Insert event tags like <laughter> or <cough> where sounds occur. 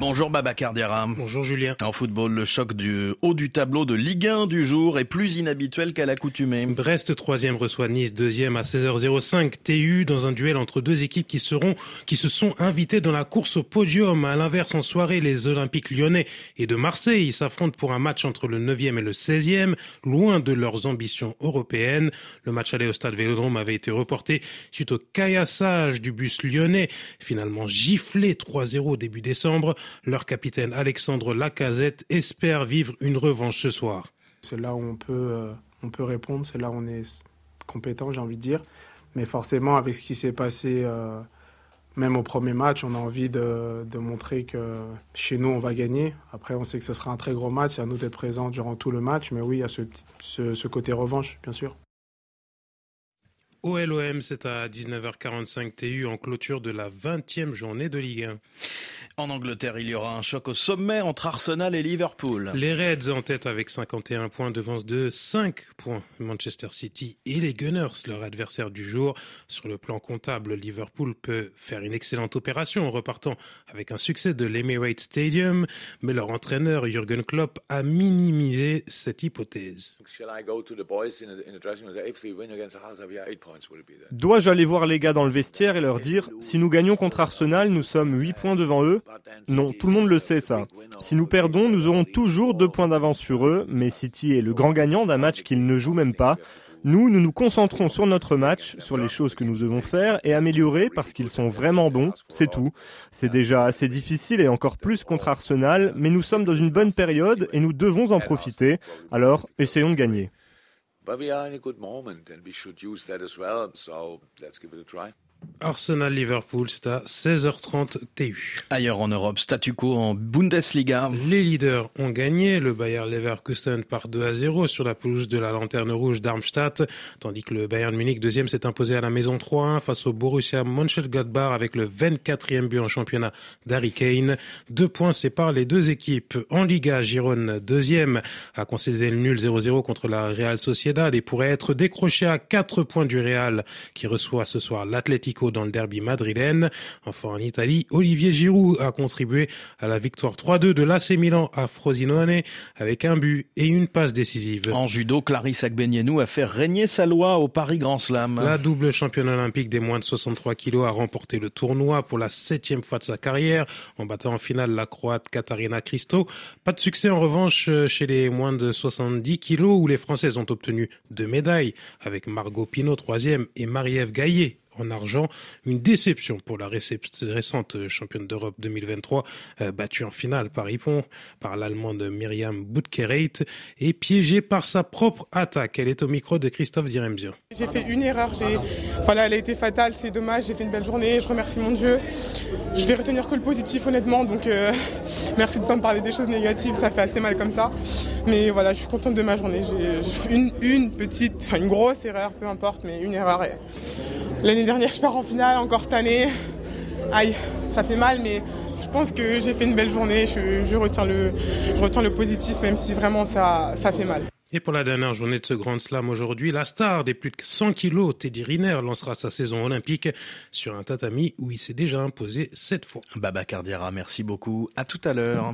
Bonjour Baba Cardiara. Bonjour Julien. En football, le choc du haut du tableau de Ligue 1 du jour est plus inhabituel qu'à l'accoutumée. Brest, troisième, reçoit Nice, deuxième à 16h05. TU dans un duel entre deux équipes qui seront, qui se sont invitées dans la course au podium. À l'inverse, en soirée, les Olympiques lyonnais et de Marseille s'affrontent pour un match entre le 9e et le 16e, loin de leurs ambitions européennes. Le match aller au stade Vélodrome avait été reporté suite au caillassage du bus lyonnais, finalement giflé 3-0 début décembre. Leur capitaine Alexandre Lacazette espère vivre une revanche ce soir. C'est là où on peut, euh, on peut répondre, c'est là où on est compétent, j'ai envie de dire. Mais forcément, avec ce qui s'est passé, euh, même au premier match, on a envie de, de, montrer que chez nous, on va gagner. Après, on sait que ce sera un très gros match, c'est à nous d'être présents durant tout le match. Mais oui, il y a ce, ce, ce côté revanche, bien sûr. OLOM, c'est à 19h45 TU en clôture de la 20e journée de Ligue 1. En Angleterre, il y aura un choc au sommet entre Arsenal et Liverpool. Les Reds en tête avec 51 points devance de 5 points Manchester City et les Gunners, leur adversaire du jour. Sur le plan comptable, Liverpool peut faire une excellente opération en repartant avec un succès de l'Emirates Stadium, mais leur entraîneur Jürgen Klopp a minimisé cette hypothèse. Dois-je aller voir les gars dans le vestiaire et leur dire si nous gagnons contre Arsenal, nous sommes 8 points devant eux? Non, tout le monde le sait ça. Si nous perdons, nous aurons toujours 2 points d'avance sur eux, mais City est le grand gagnant d'un match qu'ils ne jouent même pas. Nous, nous nous concentrons sur notre match, sur les choses que nous devons faire et améliorer parce qu'ils sont vraiment bons, c'est tout. C'est déjà assez difficile et encore plus contre Arsenal, mais nous sommes dans une bonne période et nous devons en profiter. Alors, essayons de gagner. But we are in a good moment and we should use that as well. So let's give it a try. Arsenal-Liverpool, c'est à 16h30 TU. Ailleurs en Europe, statu quo en Bundesliga. Les leaders ont gagné. Le Bayer Leverkusen par 2 à 0 sur la pelouse de la Lanterne Rouge d'Armstadt, tandis que le Bayern Munich, deuxième, s'est imposé à la maison 3-1 face au Borussia Mönchengladbach avec le 24e but en championnat d'Harry Kane. Deux points séparent les deux équipes. En Liga, Gironne, deuxième, a concédé le nul 0-0 contre la Real Sociedad et pourrait être décroché à 4 points du Real qui reçoit ce soir l'Atlético dans le derby madrilène. Enfin, en Italie, Olivier Giroud a contribué à la victoire 3-2 de l'AC Milan à Frosinone avec un but et une passe décisive. En judo, Clarisse Agbenienou a fait régner sa loi au Paris Grand Slam. La double championne olympique des moins de 63 kilos a remporté le tournoi pour la septième fois de sa carrière en battant en finale la Croate Katarina Christo. Pas de succès en revanche chez les moins de 70 kilos où les Françaises ont obtenu deux médailles avec Margot Pinot troisième et Marie-Ève Gaillet en argent. Une déception pour la récente championne d'Europe 2023, euh, battue en finale par Ippon, par l'allemande Myriam Boutkereit et piégée par sa propre attaque. Elle est au micro de Christophe Diremzian. J'ai fait une erreur, voilà, elle a été fatale, c'est dommage, j'ai fait une belle journée, je remercie mon Dieu. Je vais retenir que le positif honnêtement, donc euh, <laughs> merci de ne pas me parler des choses négatives, ça fait assez mal comme ça. Mais voilà, je suis contente de ma journée. J'ai une, une petite, une grosse erreur, peu importe, mais une erreur. L'année dernière, je pars en finale, encore cette année. Aïe, ça fait mal, mais je pense que j'ai fait une belle journée. Je, je, retiens, le, je retiens le positif, même si vraiment ça, ça fait mal. Et pour la dernière journée de ce Grand Slam aujourd'hui, la star des plus de 100 kilos, Teddy Riner, lancera sa saison olympique sur un tatami où il s'est déjà imposé sept fois. Baba Cardiera, merci beaucoup. À tout à l'heure.